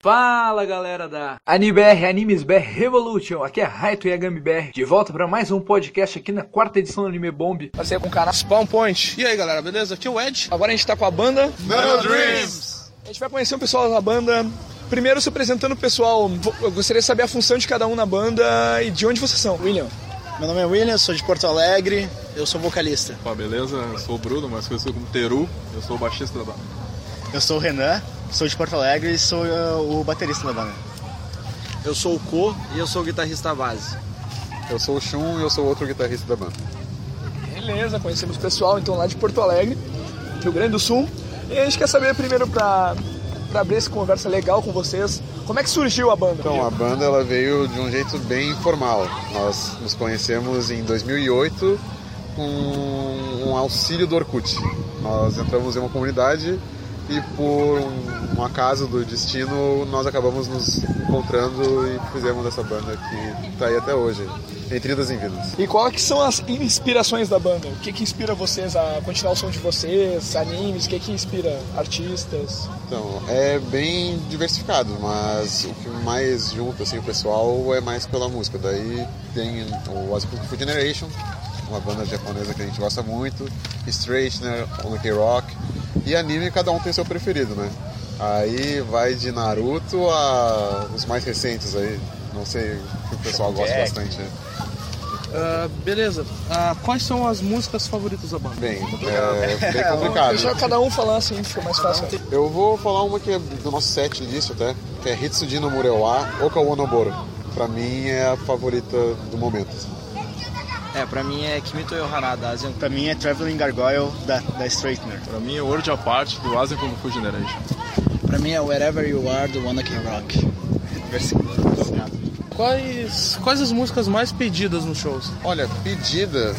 Fala galera da AniBR, Animes BR Revolution, aqui é Raito Yagami BR, de volta para mais um podcast aqui na quarta edição do Anime Bomb. Passei com o canal Spawn Point. E aí galera, beleza? Aqui é o Ed. Agora a gente tá com a banda Metal Dreams. A gente vai conhecer o pessoal da banda. Primeiro se apresentando o pessoal, eu gostaria de saber a função de cada um na banda e de onde vocês são. William. Meu nome é William, sou de Porto Alegre, eu sou vocalista. Opa, beleza? Eu sou o Bruno, mais conhecido como Teru, eu sou o baixista da banda. Eu sou o Renan, sou de Porto Alegre e sou uh, o baterista da banda. Eu sou o Ko e eu sou o guitarrista base. Eu sou o Shun e eu sou outro guitarrista da banda. Beleza, conhecemos o pessoal então lá de Porto Alegre, Rio Grande do Sul. E a gente quer saber primeiro pra, pra abrir essa conversa legal com vocês, como é que surgiu a banda? Então, a banda ela veio de um jeito bem informal. Nós nos conhecemos em 2008 com um auxílio do Orkut. Nós entramos em uma comunidade e por um, um acaso do destino nós acabamos nos encontrando e fizemos essa banda que está aí até hoje, entre idas e vindas. E quais que são as inspirações da banda? O que que inspira vocês a continuar o som de vocês, animes, o que que inspira artistas? Então, é bem diversificado, mas o que mais junta assim, o pessoal é mais pela música. Daí tem o Asipuku Generation, uma banda japonesa que a gente gosta muito, Straightener, Only Rock, e anime cada um tem seu preferido, né? Aí vai de Naruto a os mais recentes aí, não sei que o pessoal gosta bastante. Né? Uh, beleza. Uh, quais são as músicas favoritas da banda? Bem, é bem complicado. Deixa cada um falar assim, fica mais fácil. Eu vou falar uma que é do nosso set list até, que é Hitsuji no Murewa Oka Wonoboro. Pra mim é a favorita do momento. É, pra mim é Kimito Yohara da Asian. Pra mim é Traveling Gargoyle da, da Straightener. Pra mim é World Apart do Asian Kung Fu Generation. Pra mim é Wherever You Are do Wanna Can Rock. Quais, quais as músicas mais pedidas nos shows? Olha, pedida,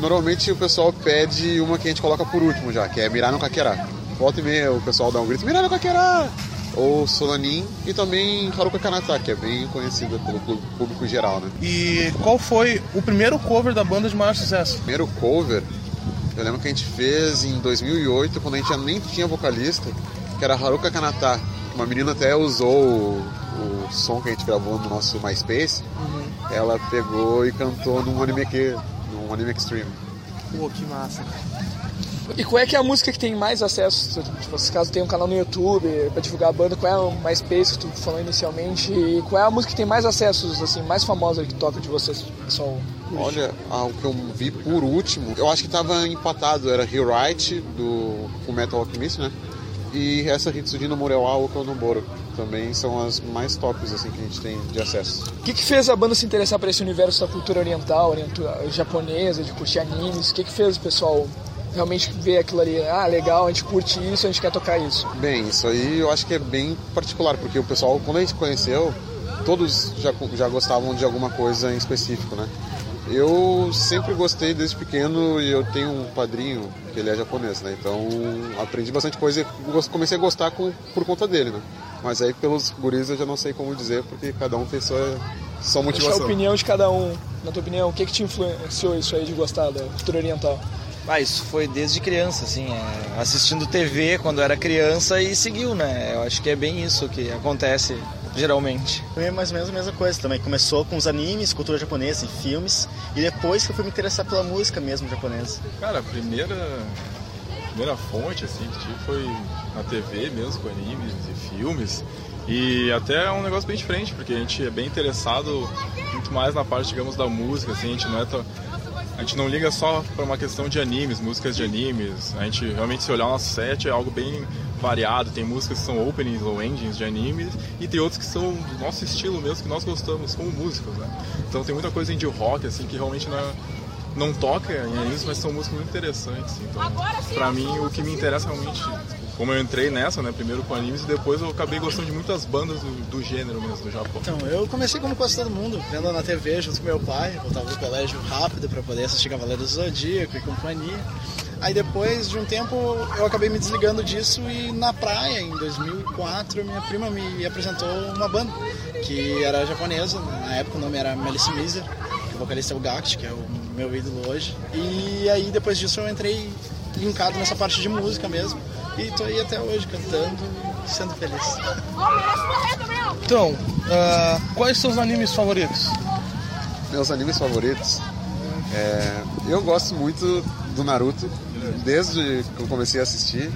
normalmente o pessoal pede uma que a gente coloca por último já, que é Mirar no Kakera. Volta e meia o pessoal dá um grito, Mirar no Kakera! Ou Solanin e também Haruka Kanata, que é bem conhecida pelo público geral, né? E qual foi o primeiro cover da banda de maior sucesso? Primeiro cover, eu lembro que a gente fez em 2008, quando a gente nem tinha vocalista, que era Haruka Kanata. Uma menina até usou o, o som que a gente gravou no nosso MySpace. Uhum. Ela pegou e cantou num anime aqui, num anime extreme. Pô, que massa. E qual é que é a música que tem mais acesso? Se caso tem um canal no YouTube para divulgar a banda, qual é o MySpace que tu falou inicialmente? E qual é a música que tem mais acessos, assim, mais famosa que toca de vocês, pessoal? Olha, o que eu vi por último, eu acho que tava empatado, era Rewrite do Fullmetal Alchemist, né? E essa Hitsudi no Murewa Oka no Boro também são as mais tops assim que a gente tem de acesso. O que, que fez a banda se interessar por esse universo da cultura oriental, oriental japonesa, de curtir animes? O que, que fez o pessoal realmente ver aquilo ali? Ah, legal, a gente curte isso, a gente quer tocar isso. Bem, isso aí eu acho que é bem particular, porque o pessoal, quando a gente conheceu, todos já, já gostavam de alguma coisa em específico, né? Eu sempre gostei desde pequeno e eu tenho um padrinho que ele é japonês, né? Então aprendi bastante coisa e comecei a gostar com, por conta dele, né? Mas aí pelos guris eu já não sei como dizer, porque cada um tem sua, sua motivação. Deixa a opinião de cada um. Na tua opinião, o que, que te influenciou isso aí de gostar da cultura oriental? Ah, isso foi desde criança, assim, é, assistindo TV quando era criança e seguiu, né? Eu acho que é bem isso que acontece geralmente. Foi mais ou menos a mesma coisa também. Começou com os animes, cultura japonesa, em filmes, e depois que eu fui me interessar pela música mesmo japonesa. Cara, a primeira, a primeira fonte assim que tive foi na TV mesmo, com animes e filmes. E até é um negócio bem diferente, porque a gente é bem interessado muito mais na parte, digamos, da música, assim, a gente não é tão a gente não liga só para uma questão de animes, músicas de animes. A gente realmente, se olhar o nosso set, é algo bem variado. Tem músicas que são openings ou endings de animes e tem outros que são do nosso estilo mesmo, que nós gostamos como músicos, né? Então tem muita coisa indie rock, assim, que realmente não, é, não toca em animes, mas são músicas muito interessantes. Então, pra mim, o que me interessa realmente como eu entrei nessa, né, primeiro com animes e depois eu acabei gostando de muitas bandas do, do gênero mesmo, do Japão. Então, eu comecei como quase todo mundo, vendo na TV junto com meu pai, voltava do colégio rápido para poder assistir Cavaleiros do Zodíaco e companhia. Aí depois de um tempo eu acabei me desligando disso e na praia, em 2004, minha prima me apresentou uma banda que era japonesa, na época o nome era Melissa Miser, o vocalista é o Gact, que é o meu ídolo hoje. E aí depois disso eu entrei linkado nessa parte de música mesmo. E tô aí até hoje cantando sendo feliz. Então, ah, quais seus animes favoritos? Meus animes favoritos. É, eu gosto muito do Naruto, desde que eu comecei a assistir.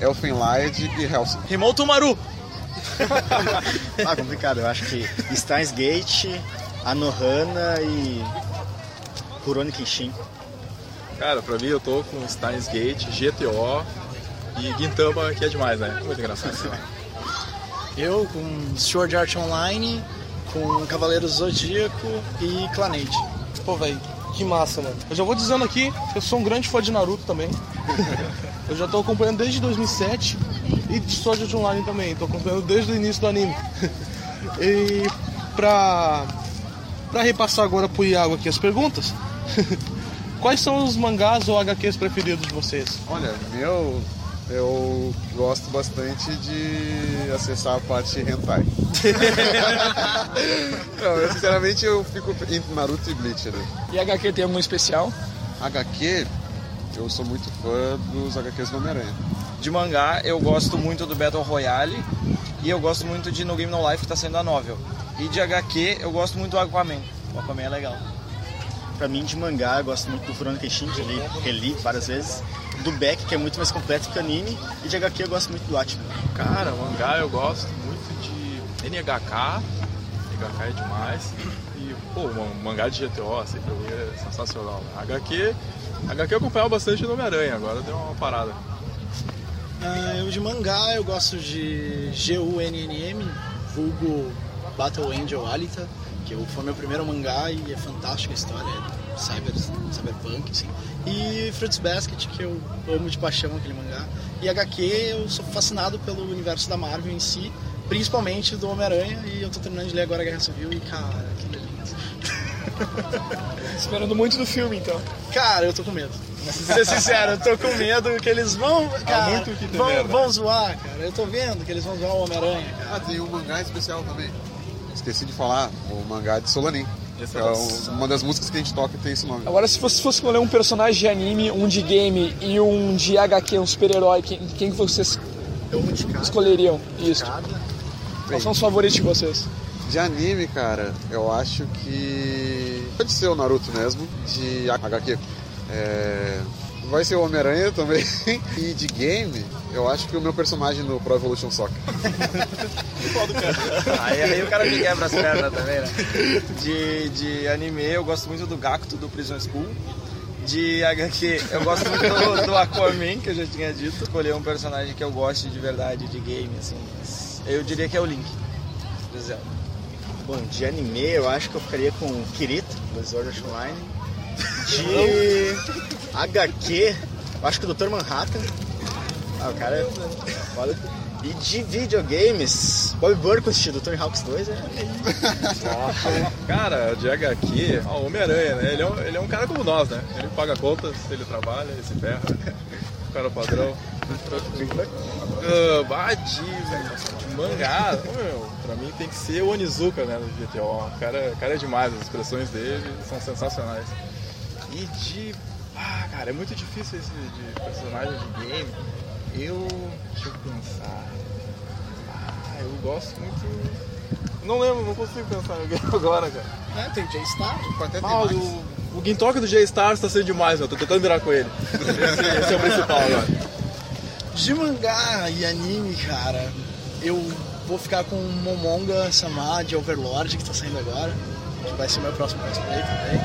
Elfen Lied e Hellsing. Rimou Tumaru! Ah, complicado. Eu acho que Steins Gate, Anohana e Kurone Kenshin. Cara, pra mim eu tô com Steins Gate, GTO e Gintama, que é demais, né? Muito engraçado. Eu com Sword Art Online, com Cavaleiros Zodíaco e Clanade. Pô, velho, que massa, mano. Eu já vou dizendo aqui eu sou um grande fã de Naruto também. eu já tô acompanhando desde 2007 e de Sword Art Online também. Tô acompanhando desde o início do anime. e pra, pra repassar agora pro Iago aqui as perguntas, quais são os mangás ou HQs preferidos de vocês? Olha, meu, eu gosto bastante de acessar a parte hentai. Não, eu, sinceramente eu fico entre Naruto e Bleach, né? E HQ tem algum especial? HQ, eu sou muito fã dos HQs do Homem-Aranha. De mangá, eu gosto muito do Battle Royale e eu gosto muito de No Game No Life, que tá saindo a novel. E de HQ, eu gosto muito do Aquaman. O Aquaman é legal. Pra mim, de mangá, eu gosto muito do Kurone Kenshin, que li, reli várias vezes. Do Beck, que é muito mais completo que o anime. E de HQ, eu gosto muito do Atman. Cara, mangá eu gosto muito de NHK. NHK é demais. E, pô, um mangá de GTO, assim, pra mim é sensacional. HQ, HQ eu acompanhava bastante no Homem-Aranha, agora deu uma parada. Ah, eu de mangá eu gosto de GUNNM, vulgo Battle Angel Alita, que eu- foi meu primeiro mangá e é fantástica a história, é cyber, cyberpunk, assim. E Fruits Basket, que eu amo de paixão aquele mangá. E HQ eu sou fascinado pelo universo da Marvel em si, principalmente do Homem-Aranha, e eu tô terminando de ler agora a Guerra Civil e cara, que delícia. Esperando muito do filme, então. Cara, eu tô com medo. Pra ser sincero, eu tô com medo que eles vão. Cara, muito que vão, né? vão zoar, cara. Eu tô vendo que eles vão zoar o Homem-Aranha, cara. Ah, tem um mangá especial também. Esqueci de falar, o mangá de Solanin. Esse É é um- uma das músicas que a gente toca tem esse nome. Agora, se você fosse escolher um personagem de anime, um de game e um de HQ, um super-herói, quem, quem que vocês escolheriam? Isso. Quais são os favoritos de vocês? De anime, cara, eu acho que. Pode ser o Naruto mesmo, de HQ. É, Vai ser o Homem-Aranha também. E de game, eu acho que o meu personagem no Pro Evolution Soccer. Aí, aí o cara me quebra as pernas também, né? De, de anime, eu gosto muito do Gakuto do Prison School. De HQ, eu gosto muito do, do Aquaman, que eu já tinha dito. Escolher um personagem que eu goste de verdade, de game, assim. Eu diria que é o Link. do Zelda. Bom, de anime, eu acho que eu ficaria com o Kirito, do Sword Art Online. De HQ, acho que o Dr. Manhattan. Ah, o cara é. E de videogames, Bob Burquist do Tony Hawks 2 é Cara, de HQ, o Homem-Aranha, né? Ele é, um, ele é um cara como nós, né? Ele paga contas, ele trabalha, ele se ferra. O cara padrão. Ah, bah, de, mangá, pra mim tem que ser o Onizuka, né, do GTO. O cara, o cara é demais, as expressões dele são sensacionais. E de. Ah, cara, é muito difícil esse de personagem de game. Eu. Deixa eu pensar. Ah, eu gosto muito. Não lembro, não consigo pensar agora, cara. É, tem J-Star. Até tem Ah, mais. o, o Gintoki do J-Stars tá sendo demais, meu. Tô tentando virar com ele. Esse, esse é o principal agora. De mangá e anime, cara, eu vou ficar com o Momonga Sama de Overlord, que tá saindo agora. Que vai ser meu próximo cosplay também.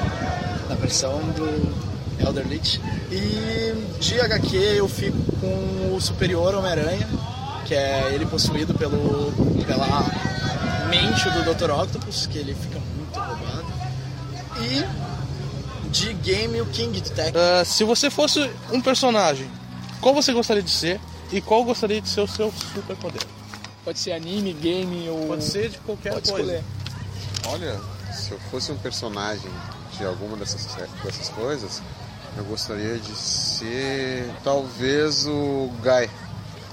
Na versão do Elder Lich. E de HQ eu fico com o Superior Homem-Aranha, que é ele possuído pelo, pela mente do Dr. Octopus, que ele fica muito roubado. E de game o King Detective. Ah, se você fosse um personagem, qual você gostaria de ser e qual gostaria de ser o seu superpoder? Pode ser anime, game ou. Pode ser de qualquer Pode coisa. escolher. Olha, se eu fosse um personagem de alguma dessas, dessas coisas, eu gostaria de ser talvez o Guy.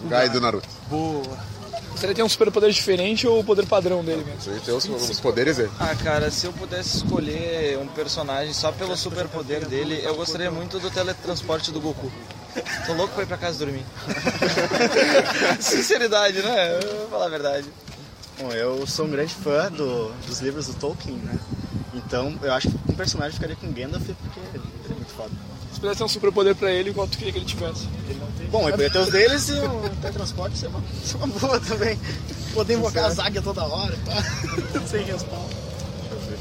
O Guy do Naruto. Boa. Gostaria de ter um superpoder diferente ou o poder padrão dele mesmo? Você tem os, os poderes dele. Ah, cara, se eu pudesse escolher um personagem só pelo superpoder dele, eu gostaria muito do teletransporte do Goku. Tô louco pra ir pra casa dormir. Sinceridade, né? Eu vou falar a verdade. Bom, eu sou um grande fã do, dos livros do Tolkien, né? Então eu acho que um personagem ficaria com Gandalf porque ele é muito foda. Se pudesse ter um superpoder pra ele, qual tu queria que ele tivesse? Bom, ele poderia ter os deles e o teletransporte ser uma, ser uma boa também. Poder invocar as águias toda hora, pá. sem respaldo.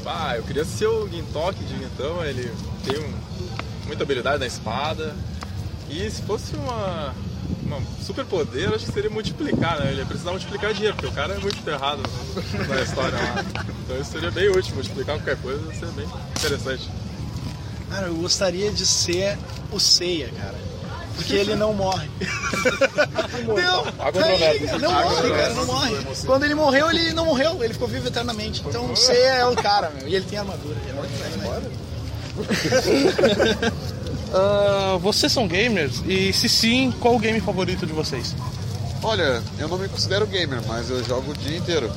Ah, eu queria ser o Gintok de Gintama, ele tem um- muita habilidade na espada. E se fosse uma, uma super poder, acho que seria multiplicar, né? Ele ia precisar multiplicar dinheiro, porque o cara é muito ferrado na história lá. Então isso seria bem útil, multiplicar qualquer coisa seria bem interessante. Cara, eu gostaria de ser o Seiya, cara. Porque ele não morre. não, controvérsias. não morre, cara, não morre. Quando ele morreu, ele não morreu, ele ficou vivo eternamente. Então o Seiya é o cara, meu. E ele tem armadura. Ele é embora. Ah, vocês são gamers? E se sim, qual o game favorito de vocês? Olha, eu não me considero gamer, mas eu jogo o dia inteiro.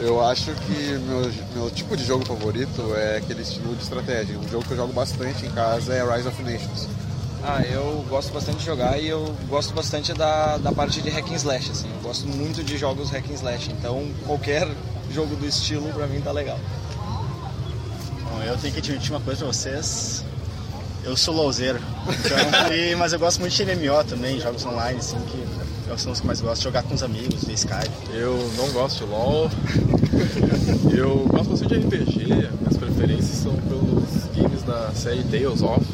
Eu acho que meu, meu tipo de jogo favorito é aquele estilo de estratégia. Um jogo que eu jogo bastante em casa é Rise of Nations. Ah, eu gosto bastante de jogar e eu gosto bastante da, da parte de hack and slash, assim. Eu gosto muito de jogos hack and slash, então qualquer jogo do estilo pra mim tá legal. Bom, eu tenho que admitir uma coisa pra vocês. Eu sou louzeiro. Então, e- mas eu gosto muito de MMO também, jogos online, assim, que são os que mais gosto. Jogar com os amigos, via Skype. Eu não gosto de LoL. Eu gosto bastante de RPG. Minhas preferências são pelos games da série Tales of,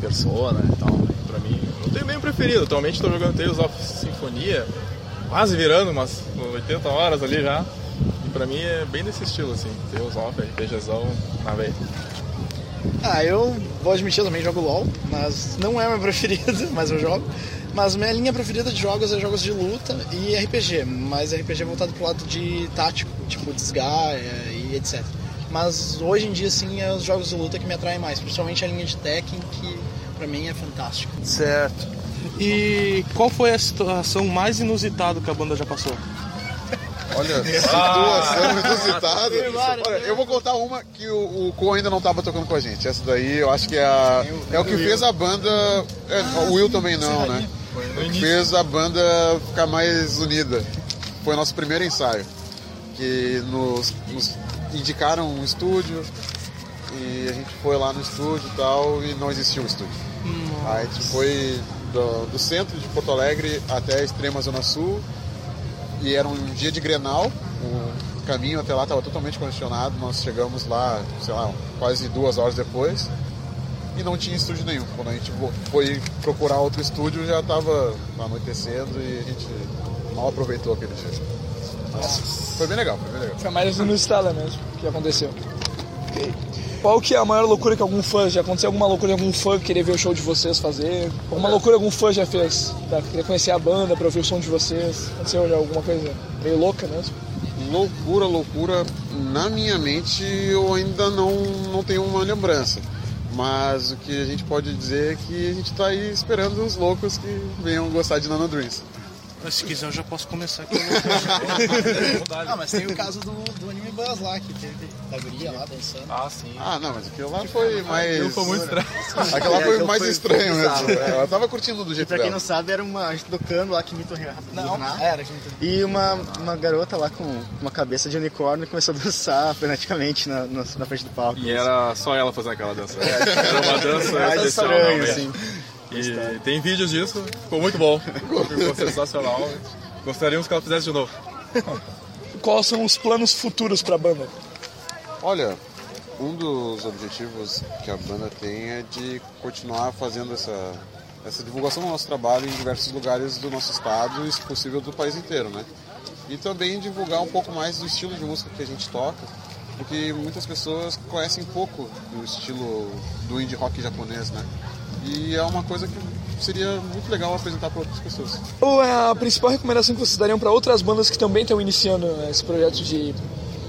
Persona e tal. Pra mim, não tenho nenhum preferido. Atualmente estou jogando Tales of Sinfonia, quase virando umas 80 horas ali já. E pra mim é bem desse estilo, assim. Tales of, RPGzão na veia. Ah, eu vou admitir, eu também jogo LOL, mas não é meu preferido, mas eu jogo. Mas minha linha preferida de jogos é jogos de luta e RPG, mas RPG voltado pro lado de tático, tipo Desgar e etc. Mas hoje em dia, sim, é os jogos de luta que me atraem mais, principalmente a linha de Tekken, que pra mim é fantástico. Certo. E qual foi a situação mais inusitada que a banda já passou? Olha, situação inusitada. Olha, eu vou contar uma que o, o Co ainda não estava tocando com a gente. Essa daí eu acho que é, a, é o que fez a banda. é, o Will também não, né? O que fez a banda ficar mais unida. Foi o nosso primeiro ensaio. Que nos, nos indicaram um estúdio e a gente foi lá no estúdio e tal e não existia um estúdio. Aí a gente foi do, do centro de Porto Alegre até a extrema zona sul e era um dia de Grenal, o caminho até lá estava totalmente congestionado, nós chegamos lá, sei lá, quase duas horas depois e não tinha estúdio nenhum. Quando a gente foi procurar outro estúdio já estava anoitecendo e a gente mal aproveitou aquele dia. Mas foi bem legal, foi bem legal. Foi mais inusitada mesmo que aconteceu. Ok. Qual que é a maior loucura que algum fã já aconteceu? Alguma loucura de algum fã querer ver o show de vocês fazer? Alguma loucura que algum fã já fez? Pra querer conhecer a banda, pra ouvir o som de vocês? Aconteceu já alguma coisa meio louca mesmo? Loucura, loucura. Na minha mente eu ainda não, não tenho uma lembrança. Mas o que a gente pode dizer é que a gente está aí esperando os loucos que venham gostar de Nano Dreams. Mas se quiser eu já posso começar aqui. Ah, mas tem o caso do, do Anime Buzz lá, que teve da guria lá dançando. Ah, sim. Ah, não, mas aquilo lá foi mais. Aquilo foi muito estranho. Aquilo lá É, foi mais foi estranho bizarro, mesmo. é. Ela tava curtindo do jeito Pra quem dela. não sabe, era uma. A gente tocando lá, Kimito Renato. Não, era, gente. E uma, uma garota lá com uma cabeça de unicórnio começou a dançar freneticamente na, na, na frente do palco. E era só ela fazendo aquela dança. Era uma dança mais estranho, assim. E tem vídeos disso, ficou muito bom. Ficou sensacional. Gostaríamos que ela fizesse de novo. Quais são os planos futuros pra banda? Olha, um dos objetivos que a banda tem é de continuar fazendo essa, essa divulgação do nosso trabalho em diversos lugares do nosso estado e, se possível, do país inteiro, né? E também divulgar um pouco mais do estilo de música que a gente toca, porque muitas pessoas conhecem pouco do estilo do indie rock japonês, né? E é uma coisa que seria muito legal apresentar para outras pessoas. Qual é a principal recomendação que vocês dariam pra outras bandas que também estão iniciando esse projeto de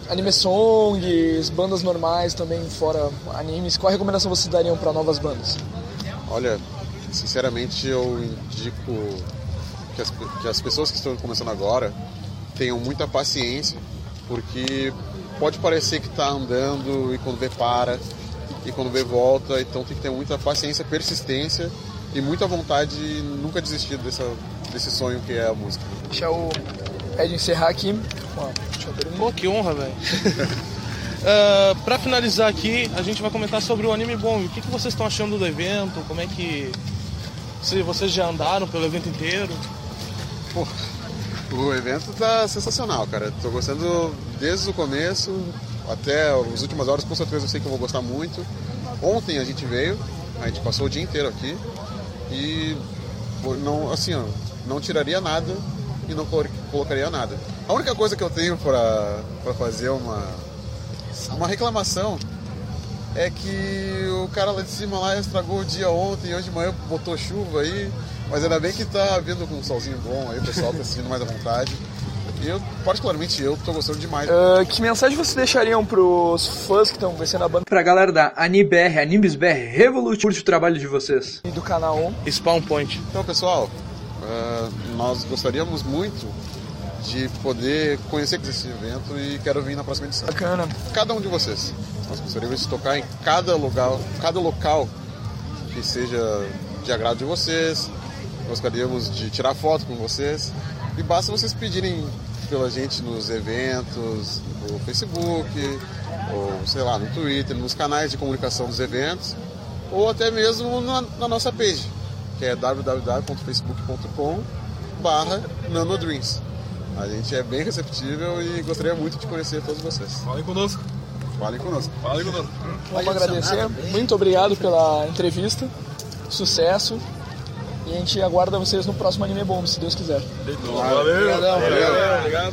anime songs, bandas normais também fora animes? Qual a recomendação vocês dariam pra novas bandas? Olha, sinceramente eu indico que as, que as pessoas que estão começando agora tenham muita paciência, porque pode parecer que está andando e quando vê para, e quando vê volta, então tem que ter muita paciência, persistência e muita vontade e nunca desistir dessa, desse sonho que é a música. Deixa o Ed encerrar aqui. Pô, que honra, velho. Uh, pra finalizar aqui, a gente vai comentar sobre o Anime Bomb. O que, que vocês estão achando do evento? Como é que. Se vocês já andaram pelo evento inteiro? Pô, o evento tá sensacional, cara. Tô gostando desde o começo até as últimas horas, com certeza eu sei que eu vou gostar muito. Ontem a gente veio, a gente passou o dia inteiro aqui e não, assim, ó, não tiraria nada e não colocaria nada. A única coisa que eu tenho para fazer uma uma reclamação é que o cara lá de cima lá estragou o dia ontem hoje de manhã botou chuva aí, mas ainda bem que tá vindo com um solzinho bom aí, o pessoal tá sentindo mais à vontade. Eu, particularmente, eu tô gostando demais. Uh, que mensagem vocês deixariam pros fãs que estão conhecendo a banda? Pra galera da AniBR, AnimesBR, Revolut, curte o trabalho de vocês. E do canal Spawn Point. Então, pessoal, uh, nós gostaríamos muito de poder conhecer esse evento e quero vir na próxima edição. Bacana. Cada um de vocês. Nós gostaríamos de tocar em cada lugar, cada local que seja de agrado de vocês. Gostaríamos de tirar foto com vocês. E basta vocês pedirem pela gente nos eventos, no Facebook, ou sei lá, no Twitter, nos canais de comunicação dos eventos, ou até mesmo na, na nossa page, que é www.facebook.com barra nanodreams. A gente é bem receptível e gostaria muito de conhecer todos vocês. Falem conosco. Falem conosco. Falem conosco. Vamos agradecer. Muito obrigado pela entrevista. Sucesso. E a gente aguarda vocês no próximo Anime Bomb, se Deus quiser. Valeu. Valeu. Valeu. Obrigado.